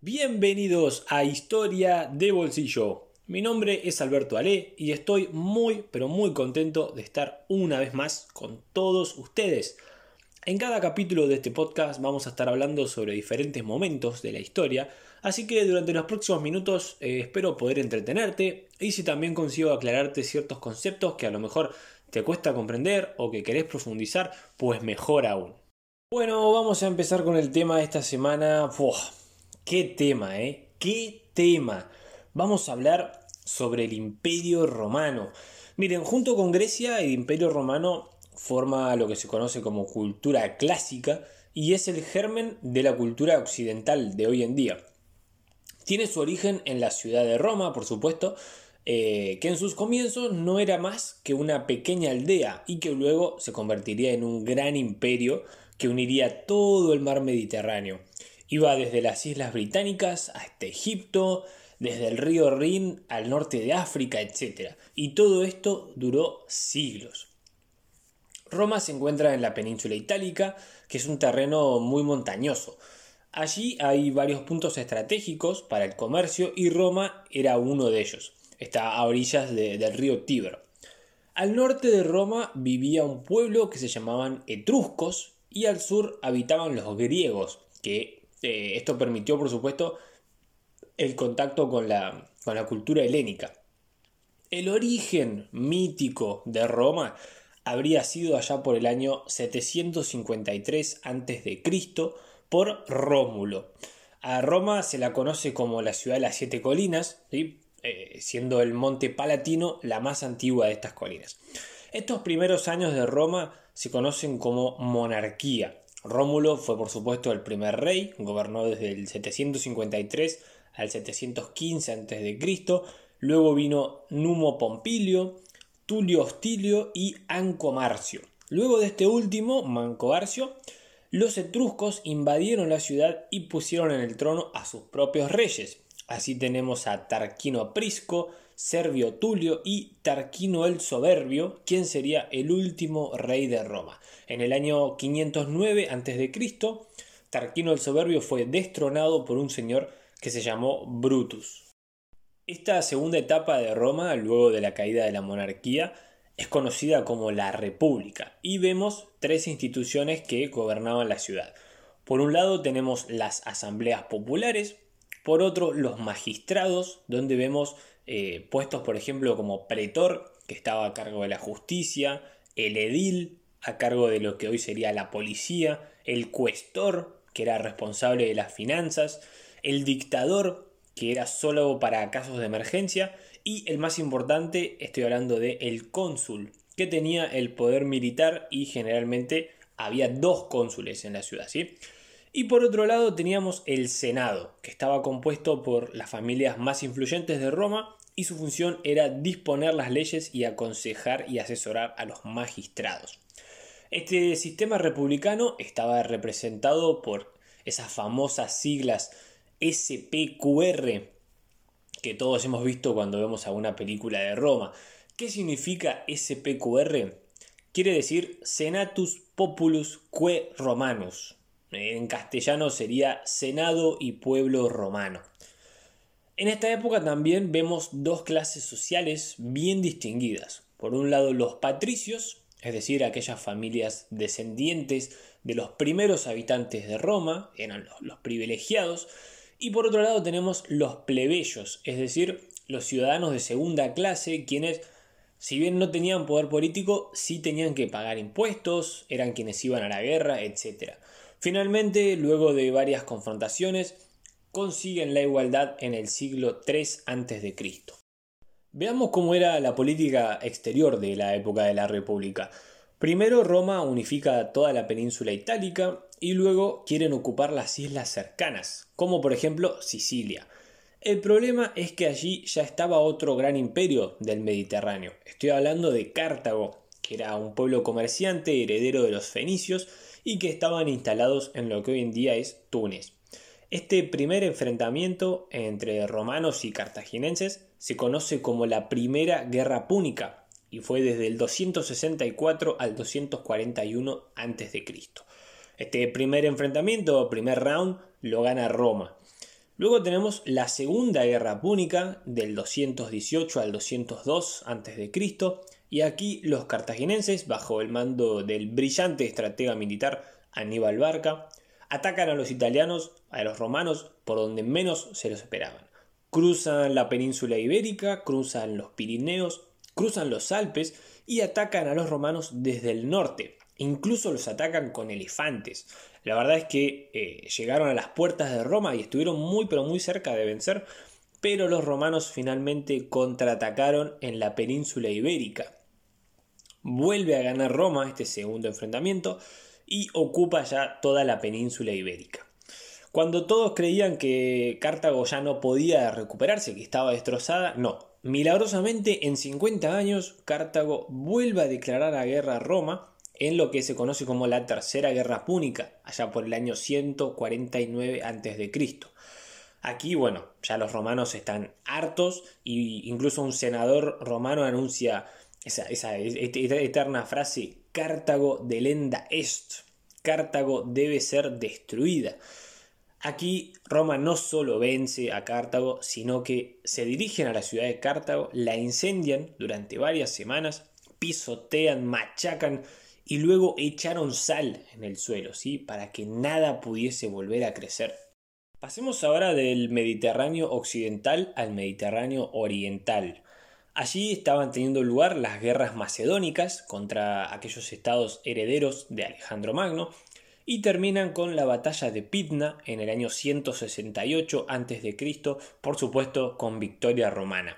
Bienvenidos a Historia de Bolsillo. Mi nombre es Alberto Ale y estoy muy pero muy contento de estar una vez más con todos ustedes. En cada capítulo de este podcast vamos a estar hablando sobre diferentes momentos de la historia, así que durante los próximos minutos eh, espero poder entretenerte y si también consigo aclararte ciertos conceptos que a lo mejor te cuesta comprender o que querés profundizar, pues mejor aún. Bueno, vamos a empezar con el tema de esta semana. Qué tema, ¿eh? Qué tema. Vamos a hablar sobre el Imperio Romano. Miren, junto con Grecia, el Imperio Romano forma lo que se conoce como cultura clásica y es el germen de la cultura occidental de hoy en día. Tiene su origen en la ciudad de Roma, por supuesto, eh, que en sus comienzos no era más que una pequeña aldea y que luego se convertiría en un gran imperio que uniría todo el mar Mediterráneo. Iba desde las Islas Británicas hasta Egipto, desde el río Rin al norte de África, etc. Y todo esto duró siglos. Roma se encuentra en la península itálica, que es un terreno muy montañoso. Allí hay varios puntos estratégicos para el comercio y Roma era uno de ellos. Está a orillas del río Tíber. Al norte de Roma vivía un pueblo que se llamaban etruscos y al sur habitaban los griegos, que eh, esto permitió, por supuesto, el contacto con la, con la cultura helénica. El origen mítico de Roma habría sido allá por el año 753 a.C. por Rómulo. A Roma se la conoce como la ciudad de las siete colinas, eh, siendo el monte Palatino la más antigua de estas colinas. Estos primeros años de Roma se conocen como monarquía. Rómulo fue por supuesto el primer rey, gobernó desde el 753 al 715 a.C. Luego vino Numo Pompilio, Tulio Hostilio y Anco Marcio. Luego de este último, Manco Arcio, los etruscos invadieron la ciudad y pusieron en el trono a sus propios reyes. Así tenemos a Tarquino Prisco, Servio Tulio y Tarquino el Soberbio, quien sería el último rey de Roma. En el año 509 a.C., Tarquino el Soberbio fue destronado por un señor que se llamó Brutus. Esta segunda etapa de Roma, luego de la caída de la monarquía, es conocida como la República y vemos tres instituciones que gobernaban la ciudad. Por un lado tenemos las asambleas populares, por otro los magistrados, donde vemos eh, puestos, por ejemplo, como pretor, que estaba a cargo de la justicia, el edil, a cargo de lo que hoy sería la policía, el cuestor, que era responsable de las finanzas, el dictador, que era solo para casos de emergencia, y el más importante, estoy hablando de el cónsul, que tenía el poder militar y generalmente había dos cónsules en la ciudad, ¿sí? Y por otro lado teníamos el Senado, que estaba compuesto por las familias más influyentes de Roma y su función era disponer las leyes y aconsejar y asesorar a los magistrados. Este sistema republicano estaba representado por esas famosas siglas SPQR que todos hemos visto cuando vemos alguna película de Roma. ¿Qué significa SPQR? Quiere decir Senatus Populus Que Romanus. En castellano sería Senado y Pueblo Romano. En esta época también vemos dos clases sociales bien distinguidas. Por un lado los patricios, es decir, aquellas familias descendientes de los primeros habitantes de Roma, eran los, privilegiados, y por otro lado tenemos los plebeyos, es decir, los ciudadanos de segunda clase, quienes, si bien no tenían poder político, sí tenían que pagar impuestos, eran quienes iban a la guerra, etc. Finalmente, luego de varias confrontaciones, consiguen la igualdad en el siglo III a.C. Veamos cómo era la política exterior de la época de la República. Primero Roma unifica toda la península itálica y luego quieren ocupar las islas cercanas, como por ejemplo Sicilia. El problema es que allí ya estaba otro gran imperio del Mediterráneo. Estoy hablando de Cartago, que era un pueblo comerciante heredero de los fenicios y que estaban instalados en lo que hoy en día es Túnez. Este primer enfrentamiento entre romanos y cartaginenses se conoce como la Primera Guerra Púnica y fue desde el 264 al 241 a.C. Este primer enfrentamiento, primer round, lo gana Roma. Luego tenemos la Segunda Guerra Púnica del 218 al 202 a.C. y aquí los cartaginenses, bajo el mando del brillante estratega militar Aníbal Barca, atacan a los italianos, a los romanos, por donde menos se los esperaban. Cruzan la península ibérica, cruzan los Pirineos, cruzan los Alpes y atacan a los romanos desde el norte. Incluso los atacan con elefantes. La verdad es que eh, llegaron a las puertas de Roma y estuvieron muy pero muy cerca de vencer, pero los romanos finalmente contraatacaron en la península ibérica. Vuelve a ganar Roma este segundo enfrentamiento y ocupa ya toda la península ibérica. Cuando todos creían que Cartago ya no podía recuperarse, que estaba destrozada, no. Milagrosamente, en 50 años, Cartago vuelve a declarar la guerra a Roma en lo que se conoce como la Tercera Guerra Púnica, allá por el año 149 a.C. Aquí, bueno, ya los romanos están hartos e incluso un senador romano anuncia esa, esa, eterna frase Cartago delenda est. Cartago debe ser destruida. Aquí Roma no solo vence a Cartago, sino que se dirigen a la ciudad de Cartago, la incendian durante varias semanas, pisotean, machacan y luego echaron sal en el suelo, ¿sí? Para que nada pudiese volver a crecer. Pasemos ahora del Mediterráneo occidental al Mediterráneo oriental. Allí estaban teniendo lugar las guerras macedónicas contra aquellos estados herederos de Alejandro Magno y terminan con la batalla de Pitna en el año 168 a.C., por supuesto con victoria romana.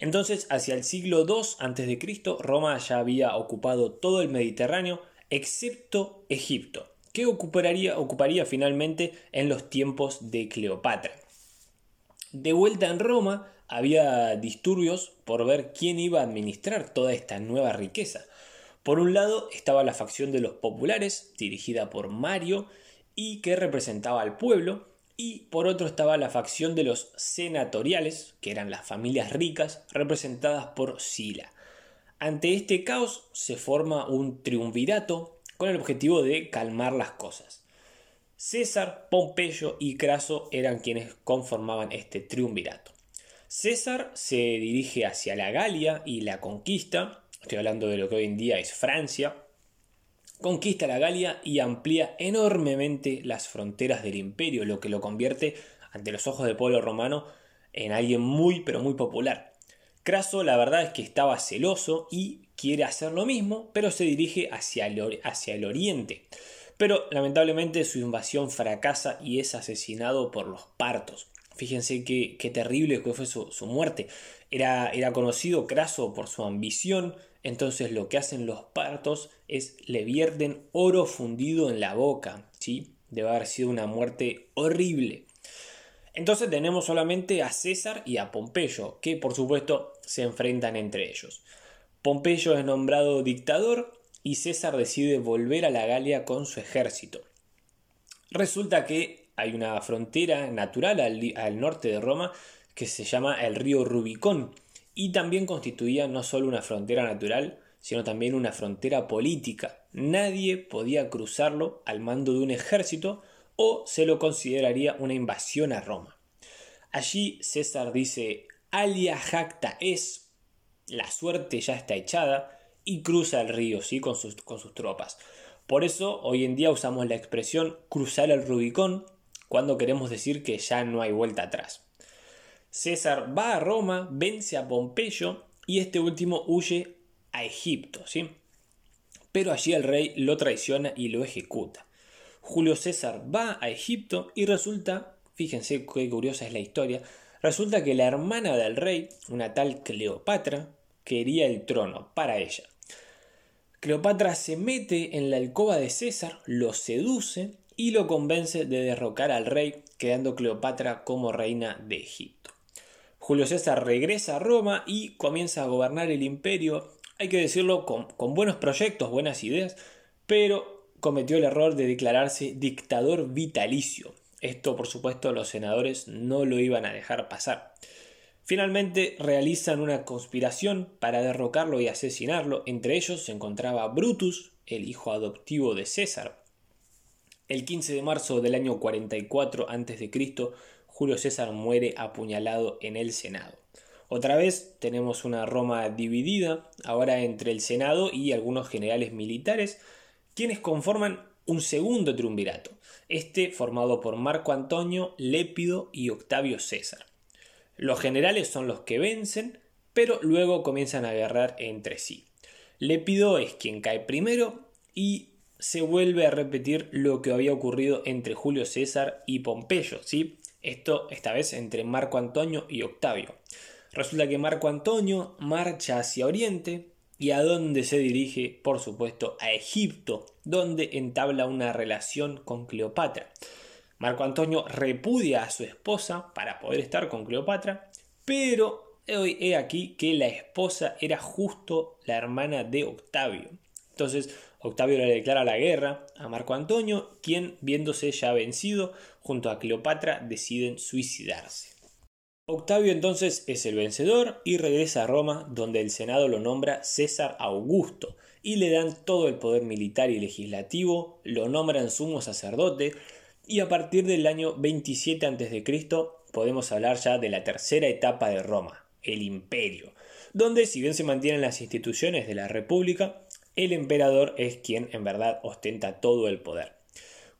Entonces, hacia el siglo II a.C., Roma ya había ocupado todo el Mediterráneo, excepto Egipto, que ocuparía, ocuparía finalmente en los tiempos de Cleopatra. De vuelta en Roma, había disturbios por ver quién iba a administrar toda esta nueva riqueza. Por un lado estaba la facción de los populares, dirigida por Mario, y que representaba al pueblo, y por otro estaba la facción de los senatoriales, que eran las familias ricas, representadas por Sila. Ante este caos se forma un triunvirato con el objetivo de calmar las cosas. César, Pompeyo y Craso eran quienes conformaban este triunvirato. César se dirige hacia la Galia y la conquista, estoy hablando de lo que hoy en día es Francia, conquista la Galia y amplía enormemente las fronteras del imperio, lo que lo convierte, ante los ojos del pueblo romano, en alguien muy pero muy popular. Craso la verdad es que estaba celoso y quiere hacer lo mismo, pero se dirige hacia el, hacia el oriente. Pero lamentablemente su invasión fracasa y es asesinado por los partos. Fíjense qué, terrible fue su, su muerte. Era, era, conocido Craso por su ambición, entonces lo que hacen los partos es le vierten oro fundido en la boca, ¿sí? Debe haber sido una muerte horrible. Entonces tenemos solamente a César y a Pompeyo, que por supuesto se enfrentan entre ellos. Pompeyo es nombrado dictador y César decide volver a la Galia con su ejército. Resulta que hay una frontera natural al, norte de Roma que se llama el río Rubicón, y también constituía no solo una frontera natural, sino también una frontera política. Nadie podía cruzarlo al mando de un ejército o se lo consideraría una invasión a Roma. Allí César dice, alia jacta es, la suerte ya está echada, y cruza el río ¿sí? con sus tropas. Por eso hoy en día usamos la expresión cruzar el Rubicón cuando queremos decir que ya no hay vuelta atrás. César va a Roma, vence a Pompeyo y este último huye a Egipto, ¿sí? Pero allí el rey lo traiciona y lo ejecuta. Julio César va a Egipto y resulta, fíjense qué curiosa es la historia, resulta que la hermana del rey, una tal Cleopatra, quería el trono para ella. Cleopatra se mete en la alcoba de César, lo seduce y lo convence de derrocar al rey, quedando Cleopatra como reina de Egipto. Julio César regresa a Roma y comienza a gobernar el imperio, hay que decirlo, con, buenos proyectos, buenas ideas, pero cometió el error de declararse dictador vitalicio. Esto, por supuesto, los senadores no lo iban a dejar pasar. Finalmente realizan una conspiración para derrocarlo y asesinarlo. Entre ellos se encontraba Brutus, el hijo adoptivo de César. El 15 de marzo del año 44 a.C., Julio César muere apuñalado en el Senado. Otra vez tenemos una Roma dividida, ahora entre el Senado y algunos generales militares, quienes conforman un segundo triunvirato, este formado por Marco Antonio, Lépido y Octavio César. Los generales son los que vencen, pero luego comienzan a guerrar entre sí. Lépido es quien cae primero y se vuelve a repetir lo que había ocurrido entre Julio César y Pompeyo, ¿sí? Esto esta vez entre Marco Antonio y Octavio. Resulta que Marco Antonio marcha hacia Oriente y a dónde se dirige, por supuesto, a Egipto, donde entabla una relación con Cleopatra. Marco Antonio repudia a su esposa para poder estar con Cleopatra, pero he aquí que la esposa era justo la hermana de Octavio. Entonces Octavio le declara la guerra a Marco Antonio, quien, viéndose ya vencido, junto a Cleopatra deciden suicidarse. Octavio entonces es el vencedor y regresa a Roma, donde el Senado lo nombra César Augusto y le dan todo el poder militar y legislativo, lo nombran sumo sacerdote y a partir del año 27 a.C. podemos hablar ya de la tercera etapa de Roma, el imperio, donde si bien se mantienen las instituciones de la república, el emperador es quien en verdad ostenta todo el poder.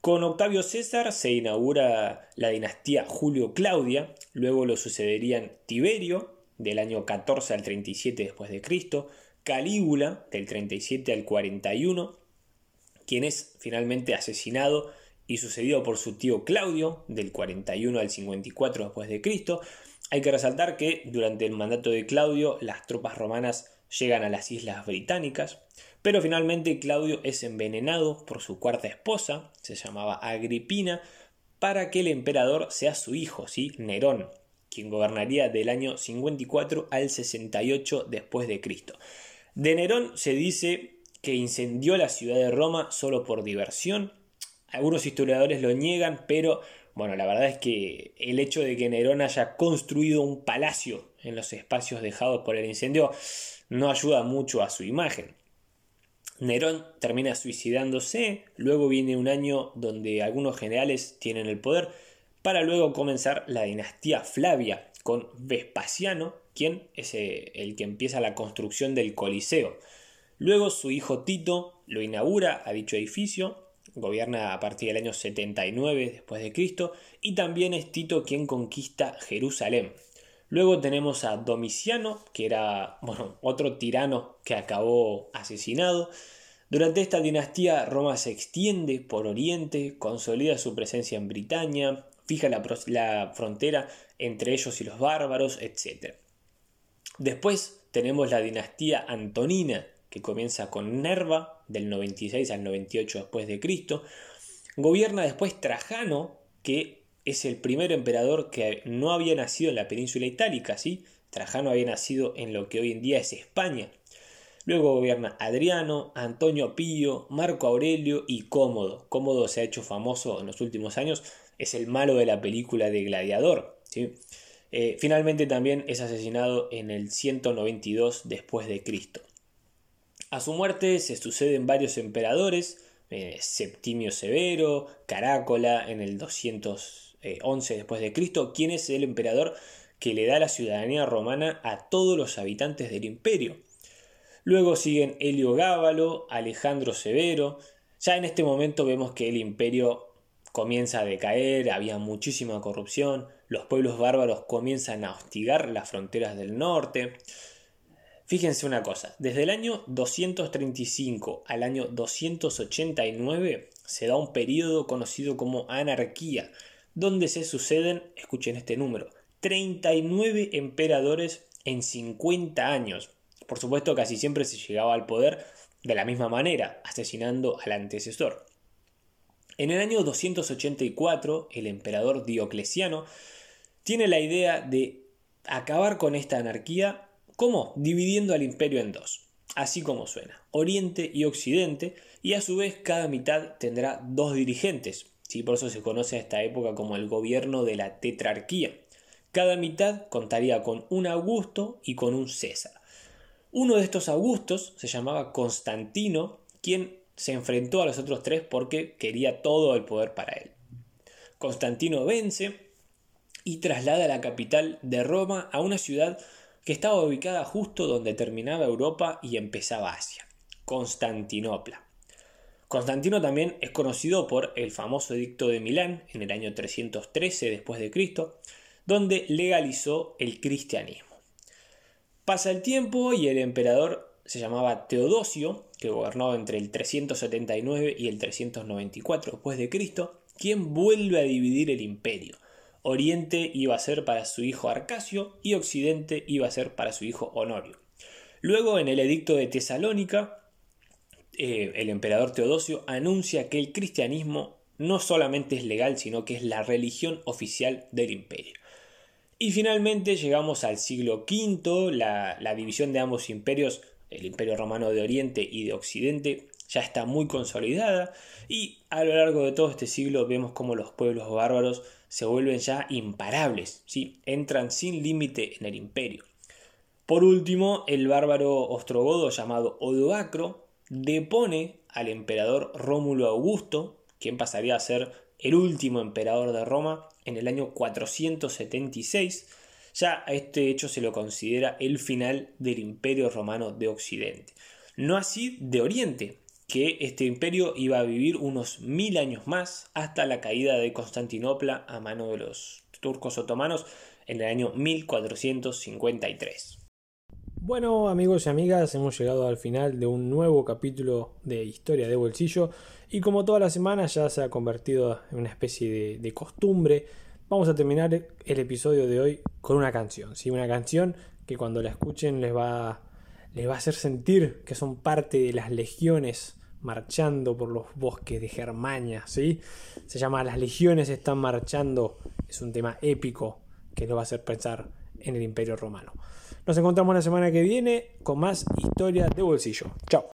Con Octavio César se inaugura la dinastía Julio-Claudia, luego lo sucederían Tiberio, del año 14 al 37 después de Cristo, Calígula, del 37 al 41, quien es finalmente asesinado y sucedido por su tío Claudio, del 41 al 54 después de Cristo. Hay que resaltar que durante el mandato de Claudio las tropas romanas llegan a las islas británicas, pero finalmente Claudio es envenenado por su cuarta esposa, se llamaba Agripina, para que el emperador sea su hijo, ¿sí? Nerón, quien gobernaría del año 54 al 68 después de Cristo. De Nerón se dice que incendió la ciudad de Roma solo por diversión. Algunos historiadores lo niegan, pero bueno, la verdad es que el hecho de que Nerón haya construido un palacio en los espacios dejados por el incendio no ayuda mucho a su imagen. Nerón termina suicidándose, luego viene un año donde algunos generales tienen el poder, para luego comenzar la dinastía Flavia con Vespasiano, quien es eh, el que empieza la construcción del Coliseo. Luego su hijo Tito lo inaugura a dicho edificio, gobierna a partir del año 79 después de Cristo y también es Tito quien conquista Jerusalén. Luego tenemos a Domiciano, que era bueno, otro tirano que acabó asesinado. Durante esta dinastía Roma se extiende por Oriente, consolida su presencia en Britania, fija la, la frontera entre ellos y los bárbaros, etc. Después tenemos la dinastía Antonina, que comienza con Nerva, del 96 al 98 después de Cristo. Gobierna después Trajano, que es el primer emperador que no había nacido en la península itálica, ¿sí? Trajano había nacido en lo que hoy en día es España. Luego gobierna Adriano, Antonio Pío, Marco Aurelio y Cómodo. Cómodo se ha hecho famoso en los últimos años, es el malo de la película de Gladiador. ¿sí? Eh, finalmente también es asesinado en el 192 después de Cristo. A su muerte se suceden varios emperadores, eh, Septimio Severo, Carácola en el 200 11 después de Cristo, quien es el emperador que le da la ciudadanía romana a todos los habitantes del imperio. Luego siguen Helio Gábalo, Alejandro Severo. Ya en este momento vemos que el imperio comienza a decaer, había muchísima corrupción, los pueblos bárbaros comienzan a hostigar las fronteras del norte. Fíjense una cosa, desde el año 235 al año 289 se da un periodo conocido como anarquía, donde se suceden, escuchen este número, 39 emperadores en 50 años. Por supuesto, casi siempre se llegaba al poder de la misma manera, asesinando al antecesor. En el año 284, el emperador Diocleciano tiene la idea de acabar con esta anarquía, ¿cómo? Dividiendo al imperio en dos, así como suena, Oriente y Occidente, y a su vez cada mitad tendrá dos dirigentes, por eso se conoce a esta época como el gobierno de la tetrarquía. Cada mitad contaría con un Augusto y con un César. Uno de estos Augustos se llamaba Constantino, quien se enfrentó a los otros tres porque quería todo el poder para él. Constantino vence y traslada la capital de Roma a una ciudad que estaba ubicada justo donde terminaba Europa y empezaba Asia, Constantinopla. Constantino también es conocido por el famoso edicto de Milán en el año 313 después de Cristo, donde legalizó el cristianismo. Pasa el tiempo y el emperador se llamaba Teodosio, que gobernó entre el 379 y el 394 después de Cristo, quien vuelve a dividir el imperio. Oriente iba a ser para su hijo Arcasio y Occidente iba a ser para su hijo Honorio. Luego, en el edicto de Tesalónica, eh, el emperador Teodosio anuncia que el cristianismo no solamente es legal, sino que es la religión oficial del imperio. Y finalmente llegamos al siglo V, la, división de ambos imperios, el imperio romano de Oriente y de Occidente, ya está muy consolidada y a lo largo de todo este siglo vemos como los pueblos bárbaros se vuelven ya imparables, ¿sí? entran sin límite en el imperio. Por último, el bárbaro ostrogodo llamado Odoacro depone al emperador Rómulo Augusto, quien pasaría a ser el último emperador de Roma en el año 476. Ya a este hecho se lo considera el final del imperio romano de Occidente. No así de Oriente, que este imperio iba a vivir unos mil años más hasta la caída de Constantinopla a mano de los turcos otomanos en el año 1453. Bueno amigos y amigas, hemos llegado al final de un nuevo capítulo de Historia de Bolsillo y como toda la semana ya se ha convertido en una especie de, costumbre, vamos a terminar el episodio de hoy con una canción, ¿sí? una canción que cuando la escuchen les va, les va a hacer sentir que son parte de las legiones marchando por los bosques de Germania, ¿sí? Se llama Las legiones están marchando, es un tema épico que nos va a hacer pensar en el Imperio Romano. Nos encontramos la semana que viene con más historia de bolsillo. Chao.